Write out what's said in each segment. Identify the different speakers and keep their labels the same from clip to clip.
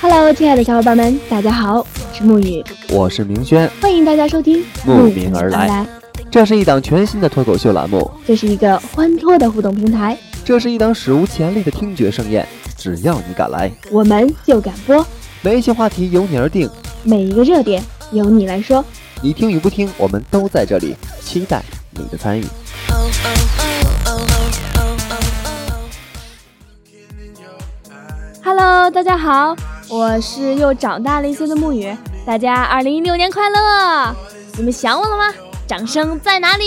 Speaker 1: Hello，亲爱的小伙伴们，大家好，我是沐雨，
Speaker 2: 我是明轩，
Speaker 1: 欢迎大家收听
Speaker 2: 慕名而来。这是一档全新的脱口秀栏目，
Speaker 1: 这是一个欢脱的互动平台，
Speaker 2: 这是一档史无前例的听觉盛宴。只要你敢来，
Speaker 1: 我们就敢播。
Speaker 2: 每一期话题由你而定，
Speaker 1: 每一个热点由你来说。
Speaker 2: 你听与不听，我们都在这里，期待你的参与。
Speaker 1: Hello，大家好，我是又长大了一些的木雨，大家二零一六年快乐！你们想我了吗？掌声在哪里？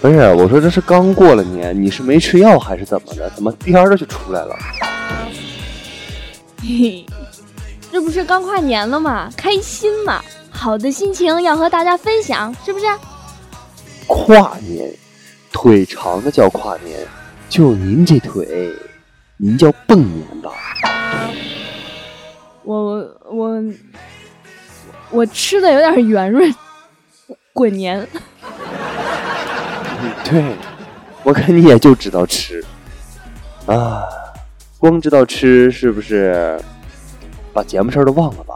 Speaker 2: 不是，我说这是刚过了年，你是没吃药还是怎么的？怎么颠儿的就出来了？
Speaker 1: 嘿嘿，这不是刚跨年了吗？开心嘛，好的心情要和大家分享，是不是？
Speaker 2: 跨年。腿长的叫跨年，就您这腿，您叫蹦年吧。
Speaker 1: 我我我吃的有点圆润，滚年。
Speaker 2: 对，我看你也就知道吃啊，光知道吃是不是？把节目事儿都忘了吧？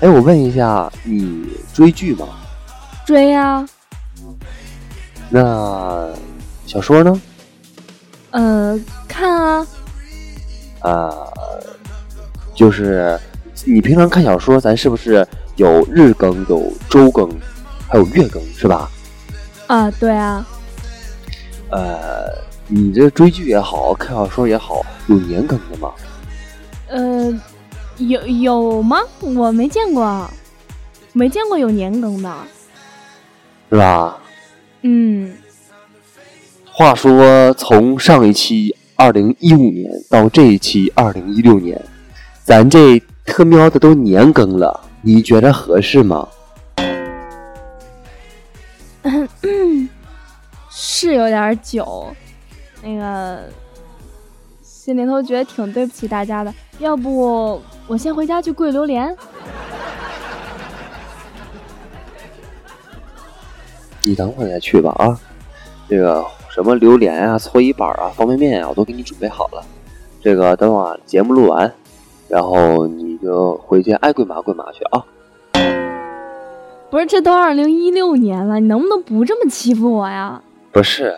Speaker 2: 哎，我问一下，你追剧吗？
Speaker 1: 追呀。
Speaker 2: 那小说呢？
Speaker 1: 呃，看啊。
Speaker 2: 啊，就是你平常看小说，咱是不是有日更、有周更，还有月更，是吧？
Speaker 1: 啊，对啊。
Speaker 2: 呃，你这追剧也好看小说也好，有年更的吗？
Speaker 1: 呃，有有吗？我没见过，没见过有年更的，
Speaker 2: 是吧？
Speaker 1: 嗯，
Speaker 2: 话说从上一期二零一五年到这一期二零一六年，咱这特喵的都年更了，你觉得合适吗？
Speaker 1: 是有点久，那个心里头觉得挺对不起大家的，要不我先回家去跪榴莲。
Speaker 2: 你等会儿再去吧啊！这个什么榴莲啊、搓衣板啊、方便面啊，我都给你准备好了。这个等会节目录完，然后你就回去爱跪嘛跪嘛去啊！
Speaker 1: 不是，这都二零一六年了，你能不能不这么欺负我呀？
Speaker 2: 不是，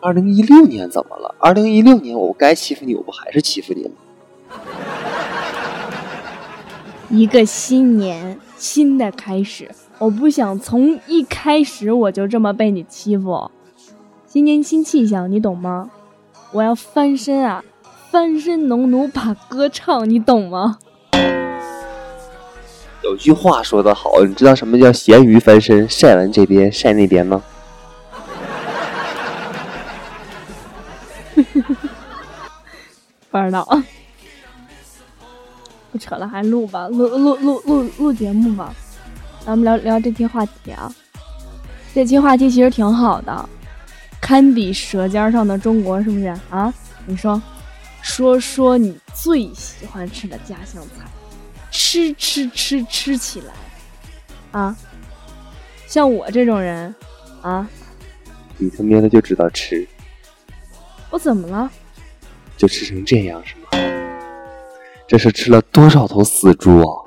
Speaker 2: 二零一六年怎么了？二零一六年我该欺负你，我不还是欺负你吗？
Speaker 1: 一个新年，新的开始。我不想从一开始我就这么被你欺负，新年新气象，你懂吗？我要翻身啊，翻身农奴把歌唱，你懂吗？
Speaker 2: 有句话说得好，你知道什么叫咸鱼翻身，晒完这边晒那边吗？
Speaker 1: 不知道，不扯了，还录吧，录录录录录节目吧。咱们聊聊这期话题啊，这期话题其实挺好的，堪比《舌尖上的中国》，是不是啊？你说，说说你最喜欢吃的家乡菜，吃吃吃吃起来，啊，像我这种人，啊，
Speaker 2: 你他喵的就知道吃，
Speaker 1: 我怎么了？
Speaker 2: 就吃成这样是吗？这是吃了多少头死猪啊？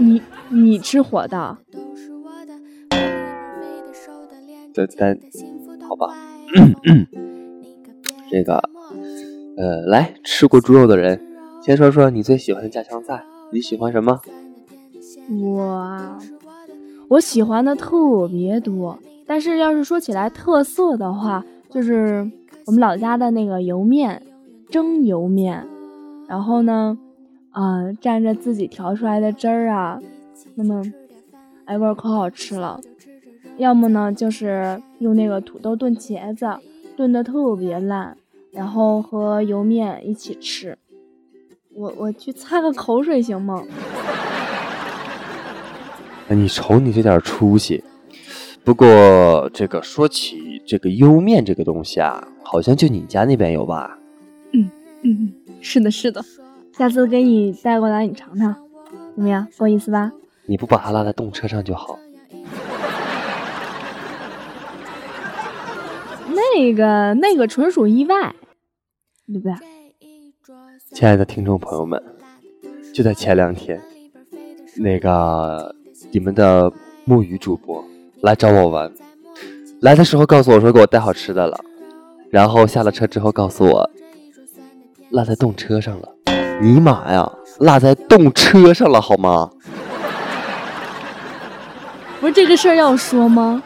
Speaker 1: 你你吃火的？
Speaker 2: 咱咱好吧，这个呃，来吃过猪肉的人，先说说你最喜欢的家乡菜，你喜欢什么？
Speaker 1: 我我喜欢的特别多，但是要是说起来特色的话，就是我们老家的那个油面，蒸油面，然后呢。啊，蘸着自己调出来的汁儿啊，那么，哎，味儿可好吃了。要么呢，就是用那个土豆炖茄子，炖的特别烂，然后和油面一起吃。我我去擦个口水行吗？
Speaker 2: 哎，你瞅你这点出息。不过这个说起这个油面这个东西啊，好像就你家那边有吧？
Speaker 1: 嗯嗯，是的，是的。下次给你带过来你尝尝怎么样？够意思吧？
Speaker 2: 你不把它落在动车上就好。
Speaker 1: 那个那个纯属意外对不对？
Speaker 2: 亲爱的听众朋友们就在前两天那个你们的木鱼主播来找我玩来的时候告诉我说给我带好吃的了然后下了车之后告诉我落在动车上了。尼玛呀，落在动车上了好吗？
Speaker 1: 不是这个事儿要说吗？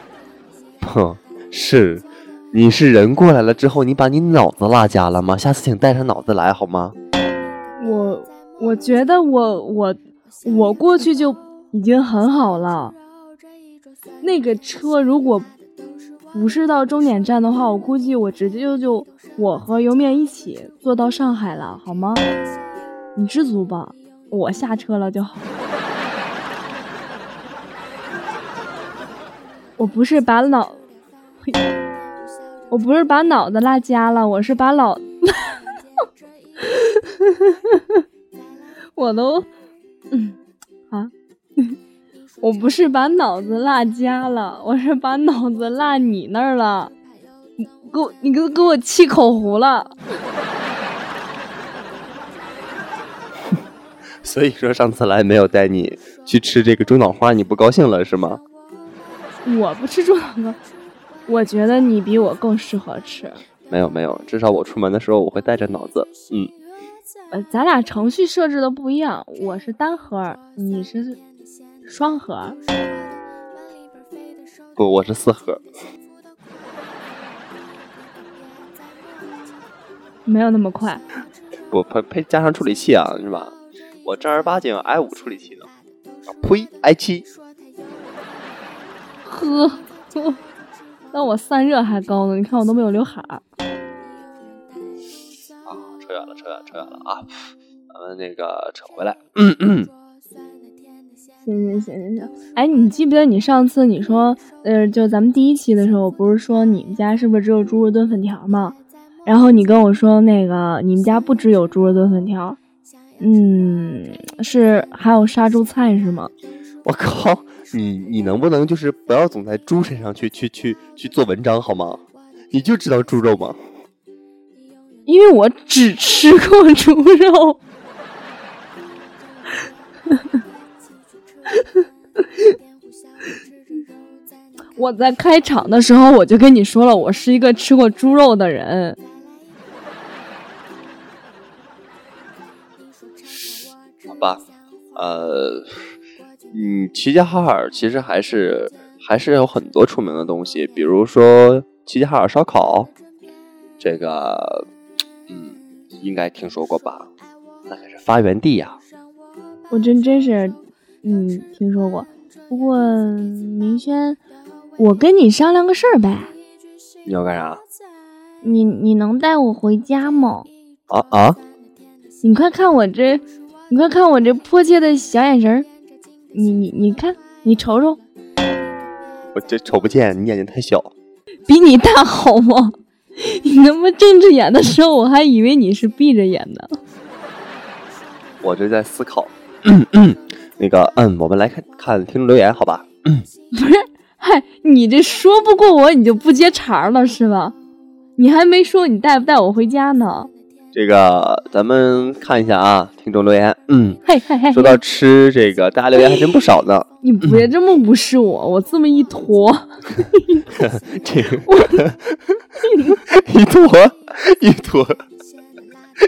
Speaker 2: 哼，是，你是人过来了之后，你把你脑子落家了吗？下次请带上脑子来好吗？
Speaker 1: 我我觉得我我我过去就已经很好了。那个车如果不是到终点站的话，我估计我直接就就我和油面一起坐到上海了，好吗？你知足吧，我下车了就好。我不是把脑，我不是把脑子落家了，我是把脑。我都，嗯，啊，我不是把脑子落家了，我是把脑子落你那儿了，你给我，你给给我气口糊了。
Speaker 2: 所以说上次来没有带你去吃这个猪脑花，你不高兴了是吗？
Speaker 1: 我不吃猪脑花，我觉得你比我更适合吃。
Speaker 2: 没有没有，至少我出门的时候我会带着脑子，嗯。
Speaker 1: 呃，咱俩程序设置的不一样，我是单核，你是双核。
Speaker 2: 不，我是四核。
Speaker 1: 没有那么快。
Speaker 2: 不配配加上处理器啊，是吧？我正儿八经 i 五处理器呢。啊呸，i 七。
Speaker 1: 呵，那我散热还高呢，你看我都没有刘海儿。
Speaker 2: 扯远了，扯远，扯远了啊！咱们那个扯回来。嗯嗯。
Speaker 1: 行行行行行。哎，你记不记得你上次你说，呃，就咱们第一期的时候，不是说你们家是不是只有猪肉炖粉条吗？然后你跟我说那个你们家不只有猪肉炖粉条，嗯，是还有杀猪菜是吗？
Speaker 2: 我靠，你你能不能就是不要总在猪身上去去去去做文章好吗？你就知道猪肉吗？
Speaker 1: 因为我只吃过猪肉，我在开场的时候我就跟你说了，我是一个吃过猪肉的人。
Speaker 2: 吧，呃，嗯，齐齐哈尔其实还是还是有很多出名的东西，比如说齐齐哈尔烧烤，这个。嗯，应该听说过吧？那可是发源地呀。
Speaker 1: 我真真是，嗯，听说过。不过明轩，我跟你商量个事儿呗。
Speaker 2: 你要干啥？
Speaker 1: 你你能带我回家吗？
Speaker 2: 啊啊！
Speaker 1: 你快看我这，你快看我这迫切的小眼神儿。你你你看，你瞅瞅。
Speaker 2: 我这瞅不见，你眼睛太小。
Speaker 1: 比你大好吗？你他妈睁着眼的时候，我还以为你是闭着眼的。
Speaker 2: 我这在思考。那个，嗯，我们来看看听众留言，好吧？
Speaker 1: 不是，嗨，你这说不过我，你就不接茬了是吧？你还没说你带不带我回家呢。
Speaker 2: 这个，咱们看一下啊，听众留言。嗯，
Speaker 1: 嘿嘿嘿，
Speaker 2: 说到吃，这个大家留言还真不少呢。
Speaker 1: 你别这么无视我，我这么一坨，
Speaker 2: 这个 一坨一坨，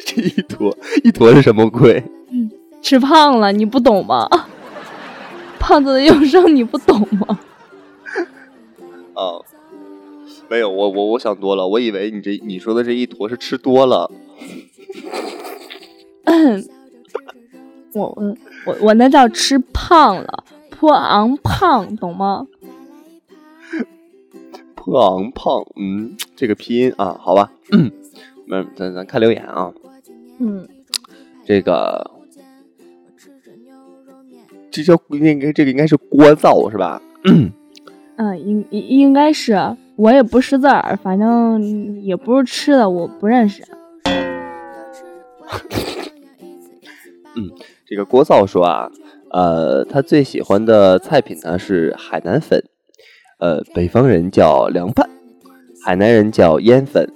Speaker 2: 这一坨一坨是什么鬼？
Speaker 1: 吃胖了，你不懂吗？胖子的忧伤你不懂吗？
Speaker 2: 啊，没有，我我我想多了，我以为你这你说的这一坨是吃多了。
Speaker 1: 我我我我那叫吃胖了，破昂胖，懂吗？
Speaker 2: 破昂胖，嗯，这个拼音啊，好吧，嗯，咱咱看留言啊，
Speaker 1: 嗯，
Speaker 2: 这个这叫应该这个应该是聒噪是吧？
Speaker 1: 嗯，应应应该是，我也不识字儿，反正也不是吃的，我不认识。
Speaker 2: 嗯，这个郭造说啊，呃，他最喜欢的菜品呢是海南粉，呃，北方人叫凉拌，海南人叫腌粉，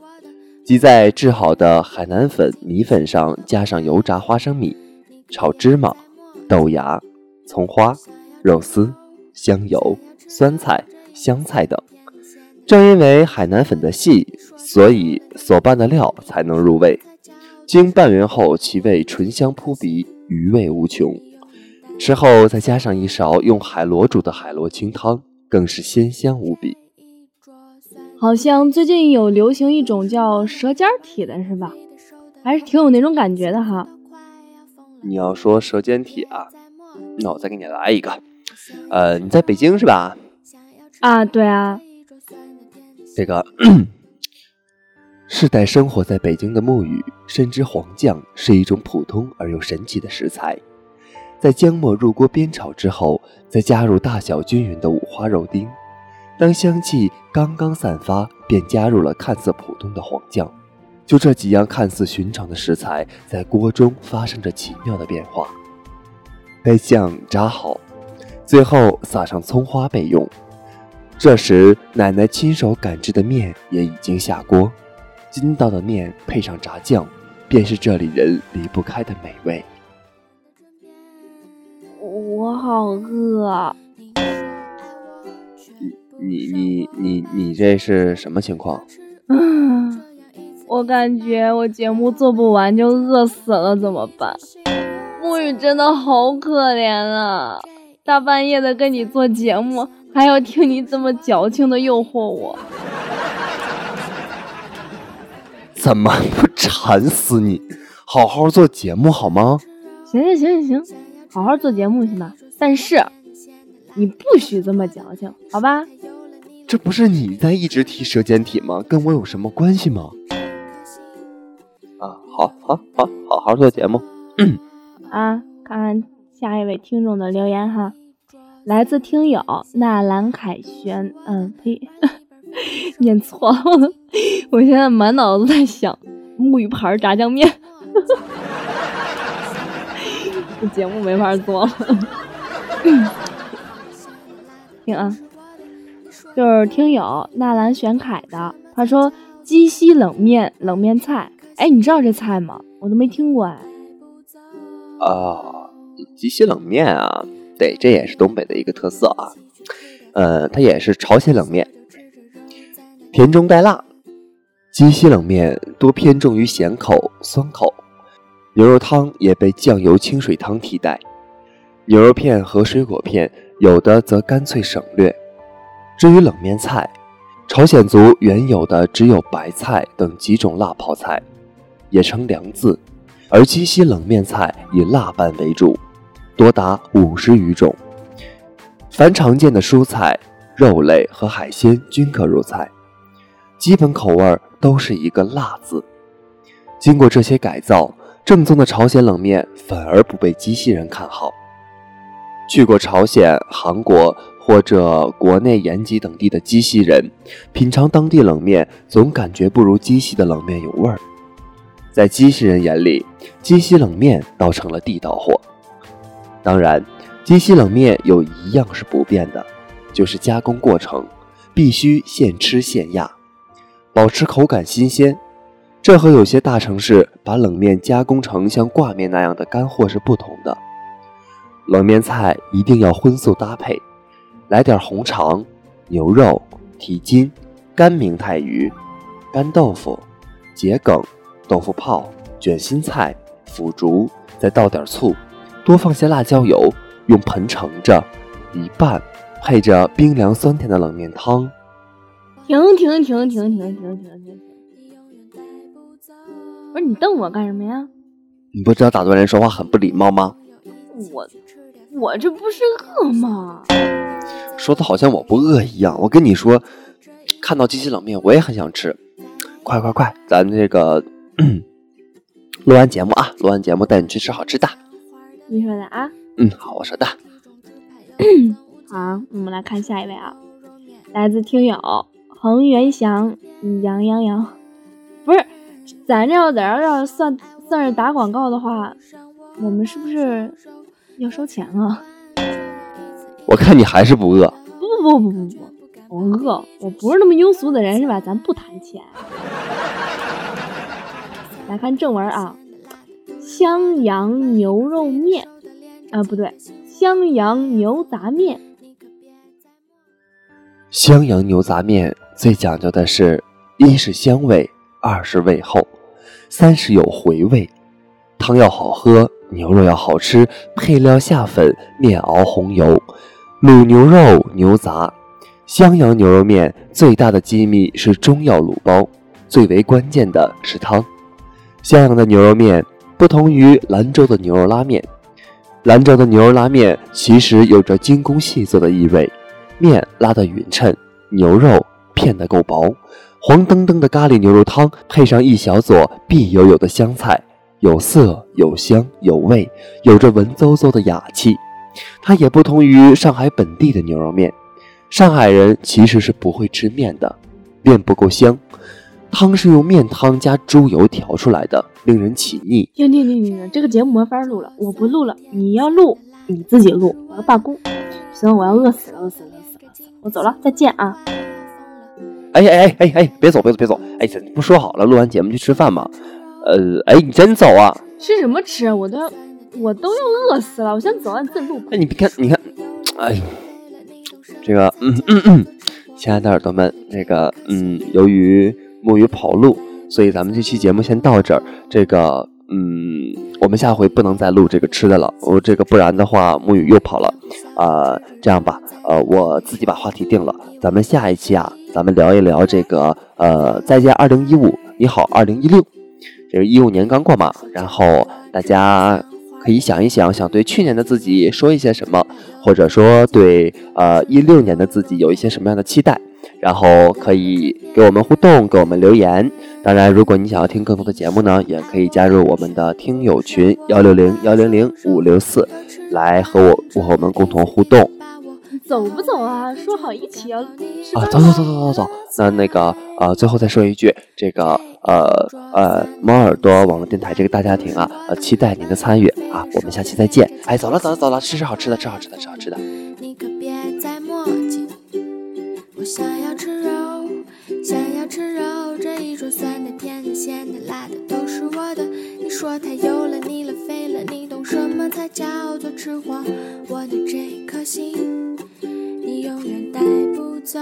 Speaker 2: 即在制好的海南粉米粉上加上油炸花生米、炒芝麻、豆芽、葱花、肉丝、香油、酸菜、香菜等。正因为海南粉的细，所以所拌的料才能入味。经拌匀后，其味醇香扑鼻，余味无穷。吃后再加上一勺用海螺煮的海螺清汤，更是鲜香无比。
Speaker 1: 好像最近有流行一种叫舌尖体的，是吧？还是挺有那种感觉的哈。
Speaker 2: 你要说舌尖体啊，那我再给你来一个。呃，你在北京是吧？
Speaker 1: 啊，对啊。
Speaker 2: 这个世代生活在北京的木鱼深知黄酱是一种普通而又神奇的食材，在姜末入锅煸炒之后，再加入大小均匀的五花肉丁。当香气刚刚散发，便加入了看似普通的黄酱。就这几样看似寻常的食材，在锅中发生着奇妙的变化。待酱炸好，最后撒上葱花备用。这时，奶奶亲手擀制的面也已经下锅，筋道的面配上炸酱，便是这里人离不开的美味。
Speaker 1: 我好饿。
Speaker 2: 啊你你你你你这是什么情况？
Speaker 1: 嗯，我感觉我节目做不完就饿死了，怎么办？沐雨真的好可怜啊！大半夜的跟你做节目，还要听你这么矫情的诱惑我，
Speaker 2: 怎么不馋死你？好好做节目好吗？
Speaker 1: 行行行行行，好好做节目行吧？但是你不许这么矫情，好吧？
Speaker 2: 这不是你在一直提舌尖体吗？跟我有什么关系吗？啊，好，好，好，好好做节目。
Speaker 1: 啊，看看下一位听众的留言哈，来自听友纳兰凯旋，嗯，呸，念错了，我现在满脑子在想木鱼牌炸酱面，这节目没法做了。听啊。就是听友纳兰玄凯的，他说鸡西冷面冷面菜，哎，你知道这菜吗？我都没听过哎。
Speaker 2: 啊，鸡西冷面啊，对，这也是东北的一个特色啊。呃，它也是朝鲜冷面，甜中带辣。鸡西冷面多偏重于咸口、酸口，牛肉汤也被酱油清水汤替代。牛肉片和水果片，有的则干脆省略。至于冷面菜，朝鲜族原有的只有白菜等几种辣泡菜，也称凉字；而鸡西冷面菜以辣拌为主，多达五十余种。凡常见的蔬菜、肉类和海鲜均可入菜，基本口味都是一个辣字。经过这些改造，正宗的朝鲜冷面反而不被鸡西人看好。去过朝鲜、韩国。或者国内延吉等地的鸡西人品尝当地冷面，总感觉不如鸡西的冷面有味儿。在机器人眼里，鸡西冷面倒成了地道货。当然，鸡西冷面有一样是不变的，就是加工过程必须现吃现压，保持口感新鲜。这和有些大城市把冷面加工成像挂面那样的干货是不同的。冷面菜一定要荤素搭配。来点红肠、牛肉、蹄筋、干明太鱼、干豆腐、桔梗、豆腐泡、卷心菜、腐竹，再倒点醋，多放些辣椒油，用盆盛着，一拌，配着冰凉酸甜的冷面汤。
Speaker 1: 停停停停停停停停！不是你瞪我干什么呀？
Speaker 2: 你不知道打断人说话很不礼貌吗？
Speaker 1: 我我这不是饿吗？
Speaker 2: 说的好像我不饿一样。我跟你说，看到鸡西冷面，我也很想吃。快快快，咱这个录完节目啊，录完节目带你去吃好吃的。
Speaker 1: 你说的啊？
Speaker 2: 嗯，好，我说的。
Speaker 1: 好，我们来看下一位啊，来自听友恒源祥杨洋洋，不是，咱这要在这要算算是打广告的话，我们是不是要收钱啊？
Speaker 2: 我看你还是不饿。
Speaker 1: 不不不不不不，我饿，我不是那么庸俗的人是吧？咱不谈钱。来看正文啊，襄阳牛肉面，啊不对，襄阳牛杂面。
Speaker 2: 襄阳牛杂面最讲究的是，一是香味，二是味厚，三是有回味。汤要好喝，牛肉要好吃，配料下粉，面熬红油，卤牛肉、牛杂。襄阳牛肉面最大的机密是中药卤包，最为关键的是汤。襄阳的牛肉面不同于兰州的牛肉拉面，兰州的牛肉拉面其实有着精工细作的意味。面拉得匀称，牛肉片得够薄，黄澄澄的咖喱牛肉汤配上一小撮碧油油的香菜，有色有香有味，有着文绉绉的雅气。它也不同于上海本地的牛肉面，上海人其实是不会吃面的，面不够香，汤是用面汤加猪油调出来的，令人起腻。
Speaker 1: 停停停停，这个节目没法录了，我不录了，你要录你自己录，我要罢工。行，我要饿死了，饿死了。饿死了我走了，再见啊！
Speaker 2: 哎哎哎哎哎，别走别走别走！哎，咱不说好了，录完节目去吃饭吗？呃，哎，你真走啊？
Speaker 1: 吃什么吃？我都我都要饿死了，我先走，你自己录。
Speaker 2: 哎，你别看，你看，哎，这个，嗯嗯嗯，亲爱的耳朵们，这个，嗯，由于木鱼跑路，所以咱们这期节目先到这儿。这个，嗯，我们下回不能再录这个吃的了，我这个不然的话，木鱼又跑了。啊，这样吧。呃，我自己把话题定了，咱们下一期啊，咱们聊一聊这个呃，再见二零一五，你好二零一六，这个一五年刚过嘛，然后大家可以想一想，想对去年的自己说一些什么，或者说对呃一六年的自己有一些什么样的期待，然后可以给我们互动，给我们留言。当然，如果你想要听更多的节目呢，也可以加入我们的听友群幺六零幺零零五六四，来和我和我们共同互动。
Speaker 1: 走不走啊？说好一起要
Speaker 2: 啊！走走走走走走。那那个呃，最后再说一句，这个呃呃，猫耳朵网络电台这个大家庭啊，呃，期待您的参与啊！我们下期再见。哎，走了走了走了，吃吃好吃的，吃好吃的，吃好吃的。你可别再磨叽。我想要吃肉，想要吃肉，这一桌酸的、甜的、咸的、辣的都是我的。你说它油了、腻了、肥了，你懂什么才叫做吃货？我的这颗心。你永远带不走。